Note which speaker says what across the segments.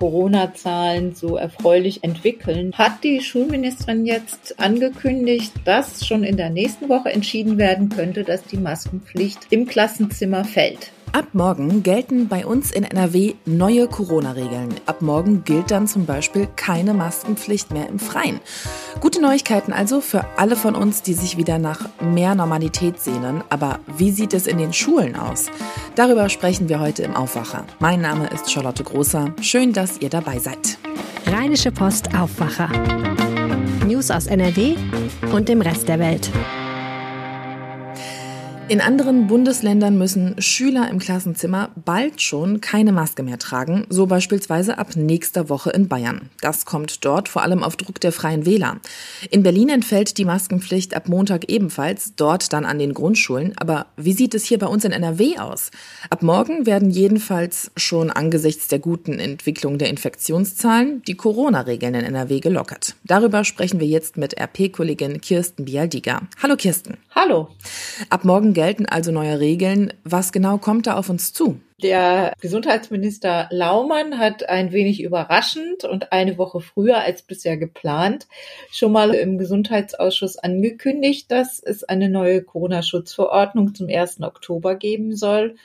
Speaker 1: Corona-Zahlen so erfreulich entwickeln, hat die Schulministerin jetzt angekündigt, dass schon in der nächsten Woche entschieden werden könnte, dass die Maskenpflicht im Klassenzimmer fällt.
Speaker 2: Ab morgen gelten bei uns in NRW neue Corona-Regeln. Ab morgen gilt dann zum Beispiel keine Maskenpflicht mehr im Freien. Gute Neuigkeiten also für alle von uns, die sich wieder nach mehr Normalität sehnen. Aber wie sieht es in den Schulen aus? Darüber sprechen wir heute im Aufwacher. Mein Name ist Charlotte Großer. Schön, dass ihr dabei seid.
Speaker 3: Rheinische Post Aufwacher. News aus NRW und dem Rest der Welt.
Speaker 2: In anderen Bundesländern müssen Schüler im Klassenzimmer bald schon keine Maske mehr tragen, so beispielsweise ab nächster Woche in Bayern. Das kommt dort vor allem auf Druck der Freien Wähler. In Berlin entfällt die Maskenpflicht ab Montag ebenfalls, dort dann an den Grundschulen. Aber wie sieht es hier bei uns in NRW aus? Ab morgen werden jedenfalls schon angesichts der guten Entwicklung der Infektionszahlen die Corona-Regeln in NRW gelockert. Darüber sprechen wir jetzt mit RP-Kollegin Kirsten Bialdiger. Hallo Kirsten.
Speaker 1: Hallo.
Speaker 2: Ab morgen gelten also neue Regeln. Was genau kommt da auf uns zu?
Speaker 1: Der Gesundheitsminister Laumann hat ein wenig überraschend und eine Woche früher als bisher geplant schon mal im Gesundheitsausschuss angekündigt, dass es eine neue Corona-Schutzverordnung zum 1. Oktober geben soll.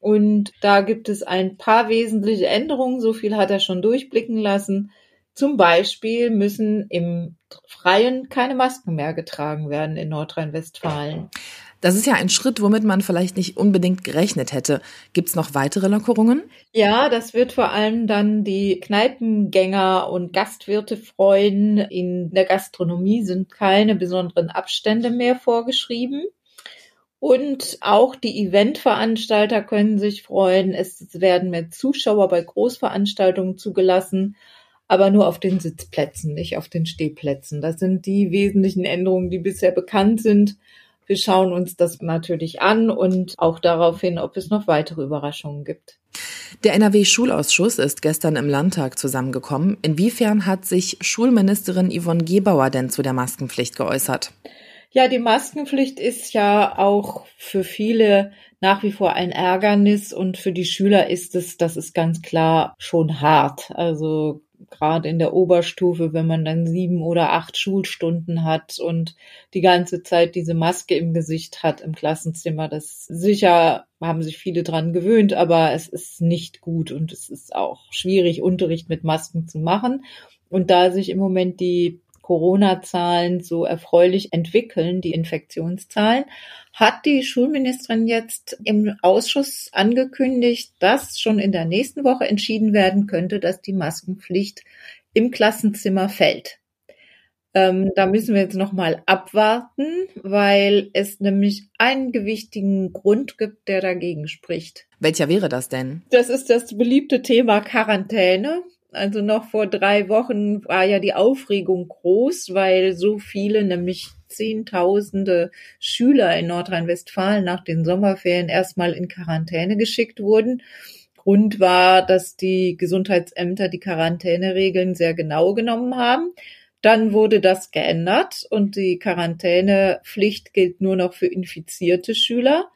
Speaker 1: Und da gibt es ein paar wesentliche Änderungen. So viel hat er schon durchblicken lassen. Zum Beispiel müssen im Freien keine Masken mehr getragen werden in Nordrhein-Westfalen.
Speaker 2: Das ist ja ein Schritt, womit man vielleicht nicht unbedingt gerechnet hätte. Gibt es noch weitere Lockerungen?
Speaker 1: Ja, das wird vor allem dann die Kneipengänger und Gastwirte freuen. In der Gastronomie sind keine besonderen Abstände mehr vorgeschrieben. Und auch die Eventveranstalter können sich freuen. Es werden mehr Zuschauer bei Großveranstaltungen zugelassen, aber nur auf den Sitzplätzen, nicht auf den Stehplätzen. Das sind die wesentlichen Änderungen, die bisher bekannt sind. Wir schauen uns das natürlich an und auch darauf hin, ob es noch weitere Überraschungen gibt.
Speaker 2: Der NRW-Schulausschuss ist gestern im Landtag zusammengekommen. Inwiefern hat sich Schulministerin Yvonne Gebauer denn zu der Maskenpflicht geäußert?
Speaker 1: Ja, die Maskenpflicht ist ja auch für viele nach wie vor ein Ärgernis und für die Schüler ist es, das ist ganz klar schon hart. Also gerade in der Oberstufe, wenn man dann sieben oder acht Schulstunden hat und die ganze Zeit diese Maske im Gesicht hat im Klassenzimmer. Das sicher haben sich viele dran gewöhnt, aber es ist nicht gut und es ist auch schwierig, Unterricht mit Masken zu machen. Und da sich im Moment die Corona-Zahlen so erfreulich entwickeln, die Infektionszahlen, hat die Schulministerin jetzt im Ausschuss angekündigt, dass schon in der nächsten Woche entschieden werden könnte, dass die Maskenpflicht im Klassenzimmer fällt. Ähm, da müssen wir jetzt noch mal abwarten, weil es nämlich einen gewichtigen Grund gibt, der dagegen spricht.
Speaker 2: Welcher wäre das denn?
Speaker 1: Das ist das beliebte Thema Quarantäne. Also noch vor drei Wochen war ja die Aufregung groß, weil so viele, nämlich Zehntausende Schüler in Nordrhein-Westfalen nach den Sommerferien erstmal in Quarantäne geschickt wurden. Grund war, dass die Gesundheitsämter die Quarantäneregeln sehr genau genommen haben. Dann wurde das geändert und die Quarantänepflicht gilt nur noch für infizierte Schüler.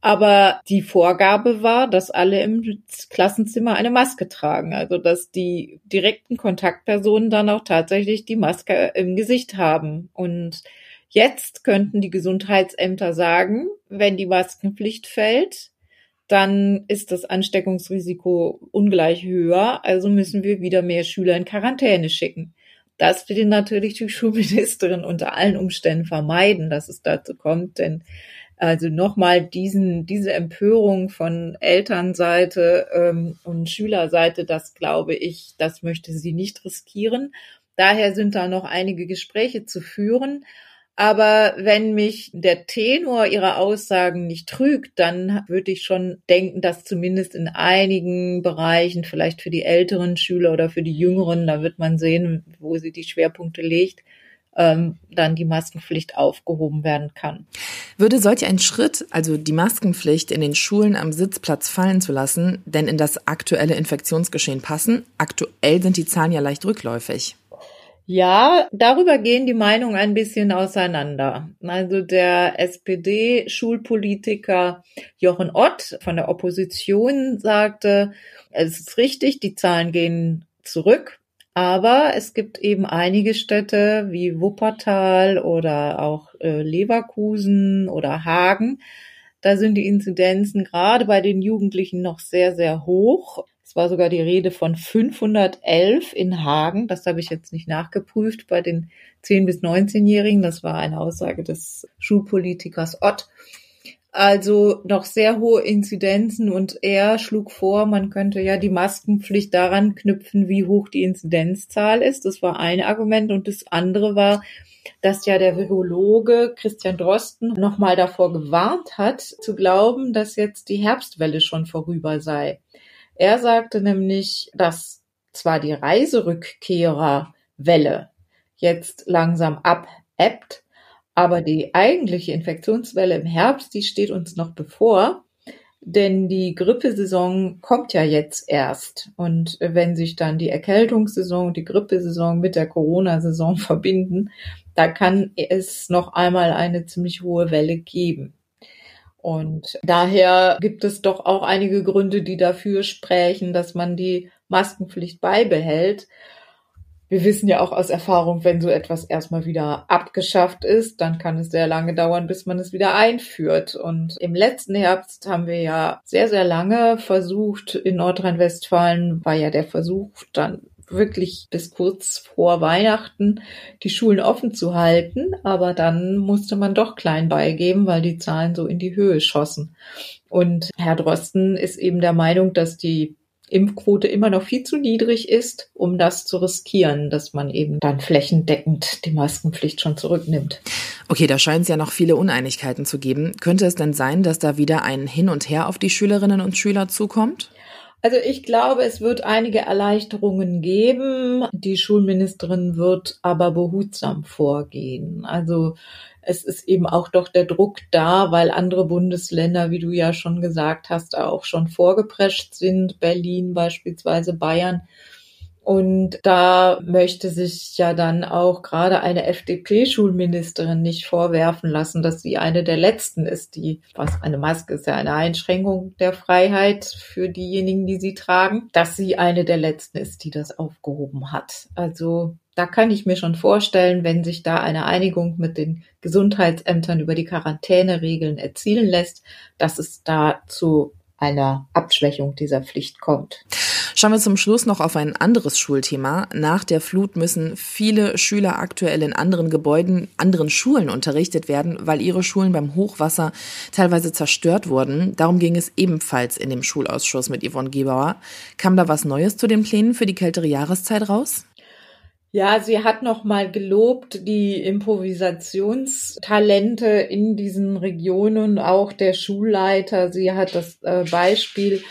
Speaker 1: Aber die Vorgabe war, dass alle im Klassenzimmer eine Maske tragen. Also, dass die direkten Kontaktpersonen dann auch tatsächlich die Maske im Gesicht haben. Und jetzt könnten die Gesundheitsämter sagen, wenn die Maskenpflicht fällt, dann ist das Ansteckungsrisiko ungleich höher. Also müssen wir wieder mehr Schüler in Quarantäne schicken. Das will natürlich die Schulministerin unter allen Umständen vermeiden, dass es dazu kommt, denn also nochmal diesen, diese Empörung von Elternseite ähm, und Schülerseite, das glaube ich, das möchte sie nicht riskieren. Daher sind da noch einige Gespräche zu führen. Aber wenn mich der Tenor ihrer Aussagen nicht trügt, dann würde ich schon denken, dass zumindest in einigen Bereichen, vielleicht für die älteren Schüler oder für die jüngeren, da wird man sehen, wo sie die Schwerpunkte legt, ähm, dann die Maskenpflicht aufgehoben werden kann.
Speaker 2: Würde solch ein Schritt, also die Maskenpflicht in den Schulen am Sitzplatz fallen zu lassen, denn in das aktuelle Infektionsgeschehen passen? Aktuell sind die Zahlen ja leicht rückläufig.
Speaker 1: Ja, darüber gehen die Meinungen ein bisschen auseinander. Also der SPD-Schulpolitiker Jochen Ott von der Opposition sagte, es ist richtig, die Zahlen gehen zurück, aber es gibt eben einige Städte wie Wuppertal oder auch äh, Leverkusen oder Hagen, da sind die Inzidenzen gerade bei den Jugendlichen noch sehr, sehr hoch. Es war sogar die Rede von 511 in Hagen. Das habe ich jetzt nicht nachgeprüft bei den 10 bis 19-Jährigen. Das war eine Aussage des Schulpolitikers Ott. Also noch sehr hohe Inzidenzen und er schlug vor, man könnte ja die Maskenpflicht daran knüpfen, wie hoch die Inzidenzzahl ist. Das war ein Argument und das andere war, dass ja der Virologe Christian Drosten nochmal davor gewarnt hat, zu glauben, dass jetzt die Herbstwelle schon vorüber sei. Er sagte nämlich, dass zwar die Reiserückkehrerwelle jetzt langsam abebbt, aber die eigentliche Infektionswelle im Herbst, die steht uns noch bevor. Denn die Grippesaison kommt ja jetzt erst. Und wenn sich dann die Erkältungssaison, die Grippesaison mit der Corona-Saison verbinden, da kann es noch einmal eine ziemlich hohe Welle geben. Und daher gibt es doch auch einige Gründe, die dafür sprechen, dass man die Maskenpflicht beibehält. Wir wissen ja auch aus Erfahrung, wenn so etwas erstmal wieder abgeschafft ist, dann kann es sehr lange dauern, bis man es wieder einführt. Und im letzten Herbst haben wir ja sehr, sehr lange versucht, in Nordrhein-Westfalen war ja der Versuch dann wirklich bis kurz vor Weihnachten die Schulen offen zu halten. Aber dann musste man doch klein beigeben, weil die Zahlen so in die Höhe schossen. Und Herr Drosten ist eben der Meinung, dass die Impfquote immer noch viel zu niedrig ist, um das zu riskieren, dass man eben dann flächendeckend die Maskenpflicht schon zurücknimmt.
Speaker 2: Okay, da scheint es ja noch viele Uneinigkeiten zu geben. Könnte es denn sein, dass da wieder ein Hin und Her auf die Schülerinnen und Schüler zukommt?
Speaker 1: Also ich glaube, es wird einige Erleichterungen geben. Die Schulministerin wird aber behutsam vorgehen. Also es ist eben auch doch der Druck da, weil andere Bundesländer, wie du ja schon gesagt hast, auch schon vorgeprescht sind. Berlin beispielsweise, Bayern. Und da möchte sich ja dann auch gerade eine FDP-Schulministerin nicht vorwerfen lassen, dass sie eine der letzten ist, die, was eine Maske ist ja eine Einschränkung der Freiheit für diejenigen, die sie tragen, dass sie eine der letzten ist, die das aufgehoben hat. Also da kann ich mir schon vorstellen, wenn sich da eine Einigung mit den Gesundheitsämtern über die Quarantäneregeln erzielen lässt, dass es da zu einer Abschwächung dieser Pflicht kommt.
Speaker 2: Schauen wir zum Schluss noch auf ein anderes Schulthema. Nach der Flut müssen viele Schüler aktuell in anderen Gebäuden, anderen Schulen unterrichtet werden, weil ihre Schulen beim Hochwasser teilweise zerstört wurden. Darum ging es ebenfalls in dem Schulausschuss mit Yvonne Gebauer. Kam da was Neues zu den Plänen für die kältere Jahreszeit raus?
Speaker 1: Ja, sie hat noch mal gelobt die Improvisationstalente in diesen Regionen, auch der Schulleiter. Sie hat das äh, Beispiel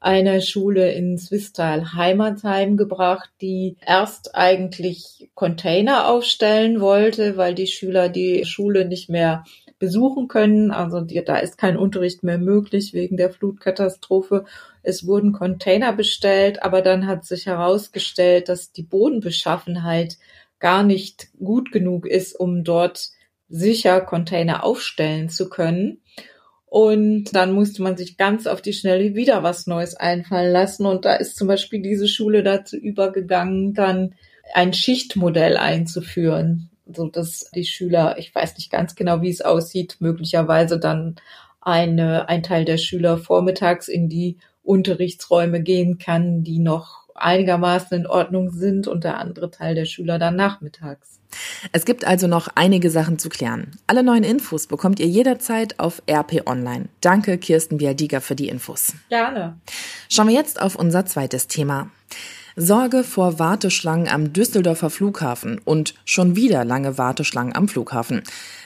Speaker 1: einer Schule in Swisttal Heimatsheim gebracht, die erst eigentlich Container aufstellen wollte, weil die Schüler die Schule nicht mehr besuchen können. Also die, da ist kein Unterricht mehr möglich wegen der Flutkatastrophe. Es wurden Container bestellt, aber dann hat sich herausgestellt, dass die Bodenbeschaffenheit gar nicht gut genug ist, um dort sicher Container aufstellen zu können. Und dann musste man sich ganz auf die Schnelle wieder was Neues einfallen lassen. Und da ist zum Beispiel diese Schule dazu übergegangen, dann ein Schichtmodell einzuführen, so dass die Schüler, ich weiß nicht ganz genau, wie es aussieht, möglicherweise dann eine, ein Teil der Schüler vormittags in die Unterrichtsräume gehen kann, die noch einigermaßen in Ordnung sind und der andere Teil der Schüler dann nachmittags.
Speaker 2: Es gibt also noch einige Sachen zu klären. Alle neuen Infos bekommt ihr jederzeit auf RP Online. Danke, Kirsten Bialdiger, für die Infos.
Speaker 1: Gerne.
Speaker 2: Schauen wir jetzt auf unser zweites Thema. Sorge vor Warteschlangen am Düsseldorfer Flughafen und schon wieder lange Warteschlangen am Flughafen.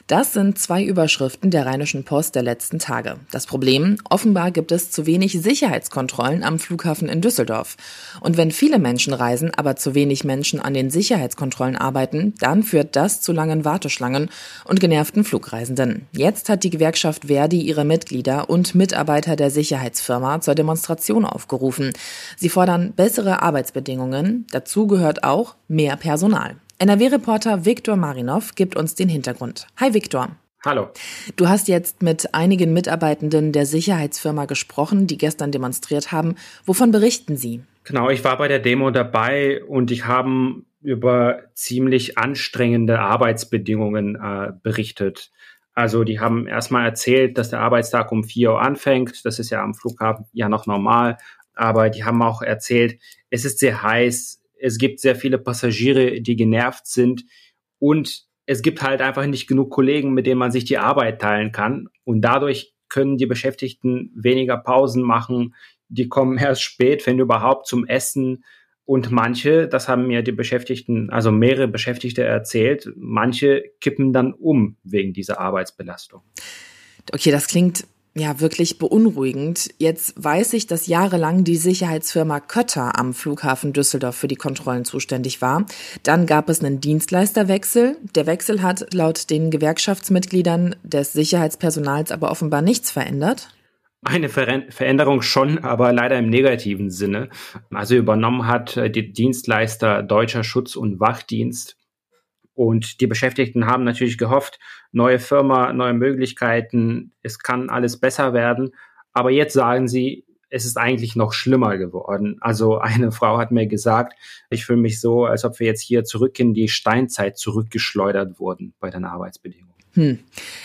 Speaker 2: Das sind zwei Überschriften der Rheinischen Post der letzten Tage. Das Problem, offenbar gibt es zu wenig Sicherheitskontrollen am Flughafen in Düsseldorf. Und wenn viele Menschen reisen, aber zu wenig Menschen an den Sicherheitskontrollen arbeiten, dann führt das zu langen Warteschlangen und genervten Flugreisenden. Jetzt hat die Gewerkschaft Verdi ihre Mitglieder und Mitarbeiter der Sicherheitsfirma zur Demonstration aufgerufen. Sie fordern bessere Arbeitsbedingungen. Dazu gehört auch mehr Personal. NRW-Reporter Viktor Marinov gibt uns den Hintergrund. Hi Viktor.
Speaker 4: Hallo.
Speaker 2: Du hast jetzt mit einigen Mitarbeitenden der Sicherheitsfirma gesprochen, die gestern demonstriert haben. Wovon berichten sie?
Speaker 4: Genau, ich war bei der Demo dabei und ich habe über ziemlich anstrengende Arbeitsbedingungen äh, berichtet. Also die haben erstmal erzählt, dass der Arbeitstag um 4 Uhr anfängt. Das ist ja am Flughafen ja noch normal. Aber die haben auch erzählt, es ist sehr heiß, es gibt sehr viele Passagiere, die genervt sind und es gibt halt einfach nicht genug Kollegen, mit denen man sich die Arbeit teilen kann. Und dadurch können die Beschäftigten weniger Pausen machen. Die kommen erst spät, wenn überhaupt, zum Essen. Und manche, das haben mir die Beschäftigten, also mehrere Beschäftigte erzählt, manche kippen dann um wegen dieser Arbeitsbelastung.
Speaker 2: Okay, das klingt ja wirklich beunruhigend. Jetzt weiß ich, dass jahrelang die Sicherheitsfirma Kötter am Flughafen Düsseldorf für die Kontrollen zuständig war. Dann gab es einen Dienstleisterwechsel. Der Wechsel hat laut den Gewerkschaftsmitgliedern des Sicherheitspersonals aber offenbar nichts verändert.
Speaker 4: Eine Ver Veränderung schon, aber leider im negativen Sinne. Also übernommen hat äh, die Dienstleister Deutscher Schutz- und Wachdienst und die Beschäftigten haben natürlich gehofft, neue Firma, neue Möglichkeiten, es kann alles besser werden. Aber jetzt sagen sie, es ist eigentlich noch schlimmer geworden. Also eine Frau hat mir gesagt, ich fühle mich so, als ob wir jetzt hier zurück in die Steinzeit zurückgeschleudert wurden bei den Arbeitsbedingungen.
Speaker 2: Hm.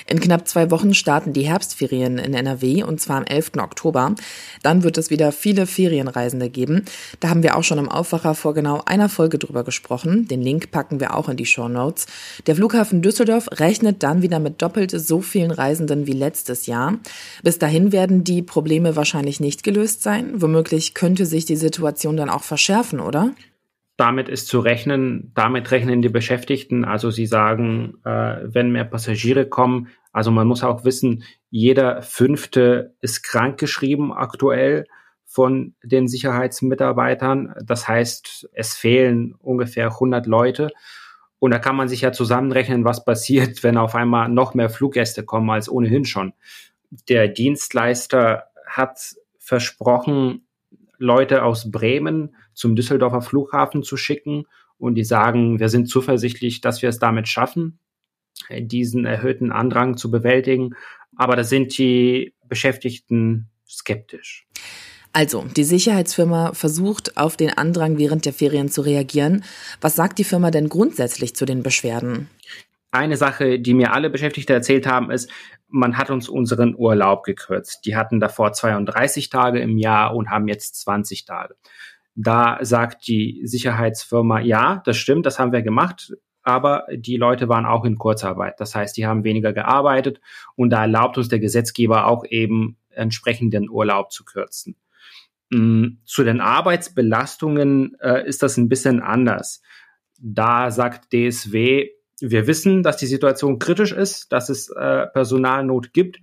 Speaker 2: In knapp zwei Wochen starten die Herbstferien in NRW und zwar am 11. Oktober. Dann wird es wieder viele Ferienreisende geben. Da haben wir auch schon im Aufwacher vor genau einer Folge drüber gesprochen. Den Link packen wir auch in die Show Notes. Der Flughafen Düsseldorf rechnet dann wieder mit doppelt so vielen Reisenden wie letztes Jahr. Bis dahin werden die Probleme wahrscheinlich nicht gelöst sein. Womöglich könnte sich die Situation dann auch verschärfen, oder?
Speaker 4: Damit ist zu rechnen, damit rechnen die Beschäftigten. Also sie sagen, äh, wenn mehr Passagiere kommen, also man muss auch wissen, jeder fünfte ist krankgeschrieben aktuell von den Sicherheitsmitarbeitern. Das heißt, es fehlen ungefähr 100 Leute. Und da kann man sich ja zusammenrechnen, was passiert, wenn auf einmal noch mehr Fluggäste kommen als ohnehin schon. Der Dienstleister hat versprochen, Leute aus Bremen zum Düsseldorfer Flughafen zu schicken und die sagen, wir sind zuversichtlich, dass wir es damit schaffen, diesen erhöhten Andrang zu bewältigen. Aber da sind die Beschäftigten skeptisch.
Speaker 2: Also, die Sicherheitsfirma versucht auf den Andrang während der Ferien zu reagieren. Was sagt die Firma denn grundsätzlich zu den Beschwerden?
Speaker 4: Eine Sache, die mir alle Beschäftigte erzählt haben, ist, man hat uns unseren Urlaub gekürzt. Die hatten davor 32 Tage im Jahr und haben jetzt 20 Tage. Da sagt die Sicherheitsfirma, ja, das stimmt, das haben wir gemacht, aber die Leute waren auch in Kurzarbeit. Das heißt, die haben weniger gearbeitet und da erlaubt uns der Gesetzgeber auch eben entsprechend den Urlaub zu kürzen. Mm, zu den Arbeitsbelastungen äh, ist das ein bisschen anders. Da sagt DSW, wir wissen, dass die Situation kritisch ist, dass es äh, Personalnot gibt,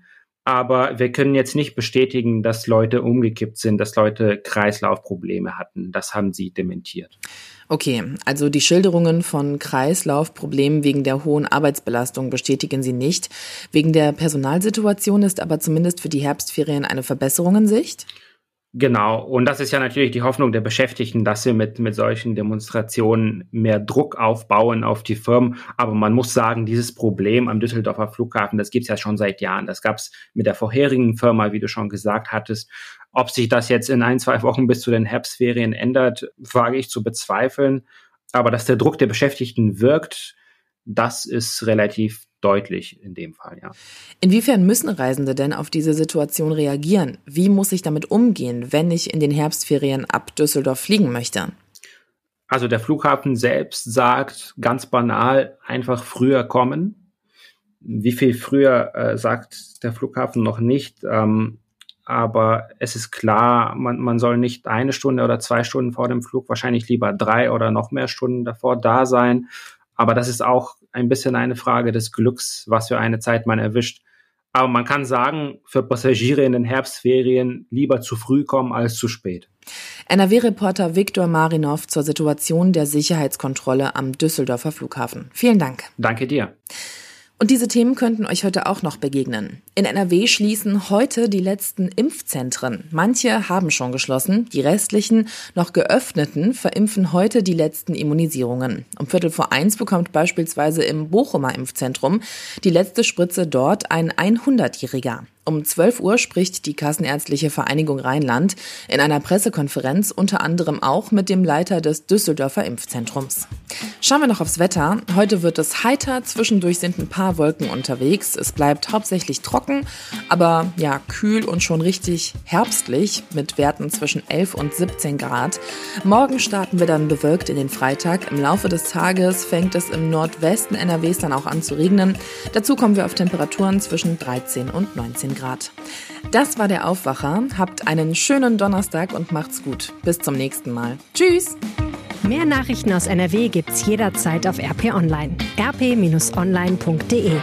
Speaker 4: aber wir können jetzt nicht bestätigen, dass Leute umgekippt sind, dass Leute Kreislaufprobleme hatten. Das haben sie dementiert.
Speaker 2: Okay, also die Schilderungen von Kreislaufproblemen wegen der hohen Arbeitsbelastung bestätigen Sie nicht. Wegen der Personalsituation ist aber zumindest für die Herbstferien eine Verbesserung in Sicht?
Speaker 4: Genau, und das ist ja natürlich die Hoffnung der Beschäftigten, dass sie mit, mit solchen Demonstrationen mehr Druck aufbauen auf die Firmen. Aber man muss sagen, dieses Problem am Düsseldorfer Flughafen, das gibt's ja schon seit Jahren. Das gab's mit der vorherigen Firma, wie du schon gesagt hattest. Ob sich das jetzt in ein, zwei Wochen bis zu den Herbstferien ändert, wage ich zu bezweifeln. Aber dass der Druck der Beschäftigten wirkt, das ist relativ deutlich in dem Fall, ja.
Speaker 2: Inwiefern müssen Reisende denn auf diese Situation reagieren? Wie muss ich damit umgehen, wenn ich in den Herbstferien ab Düsseldorf fliegen möchte?
Speaker 4: Also der Flughafen selbst sagt ganz banal einfach früher kommen. Wie viel früher äh, sagt der Flughafen noch nicht. Ähm, aber es ist klar, man, man soll nicht eine Stunde oder zwei Stunden vor dem Flug, wahrscheinlich lieber drei oder noch mehr Stunden davor da sein. Aber das ist auch ein bisschen eine Frage des Glücks, was für eine Zeit man erwischt. Aber man kann sagen, für Passagiere in den Herbstferien lieber zu früh kommen als zu spät.
Speaker 2: NRW-Reporter Viktor Marinov zur Situation der Sicherheitskontrolle am Düsseldorfer Flughafen. Vielen Dank.
Speaker 4: Danke dir.
Speaker 2: Und diese Themen könnten euch heute auch noch begegnen. In NRW schließen heute die letzten Impfzentren. Manche haben schon geschlossen, die restlichen, noch geöffneten, verimpfen heute die letzten Immunisierungen. Um Viertel vor eins bekommt beispielsweise im Bochumer Impfzentrum die letzte Spritze dort ein 100-Jähriger. Um 12 Uhr spricht die Kassenärztliche Vereinigung Rheinland in einer Pressekonferenz unter anderem auch mit dem Leiter des Düsseldorfer Impfzentrums. Schauen wir noch aufs Wetter. Heute wird es heiter, zwischendurch sind ein paar Wolken unterwegs. Es bleibt hauptsächlich trocken, aber ja, kühl und schon richtig herbstlich mit Werten zwischen 11 und 17 Grad. Morgen starten wir dann bewölkt in den Freitag. Im Laufe des Tages fängt es im Nordwesten NRWs dann auch an zu regnen. Dazu kommen wir auf Temperaturen zwischen 13 und 19 Grad. Grad. Das war der Aufwacher. Habt einen schönen Donnerstag und macht's gut. Bis zum nächsten Mal. Tschüss!
Speaker 3: Mehr Nachrichten aus NRW gibt's jederzeit auf RP Online. rp-online.de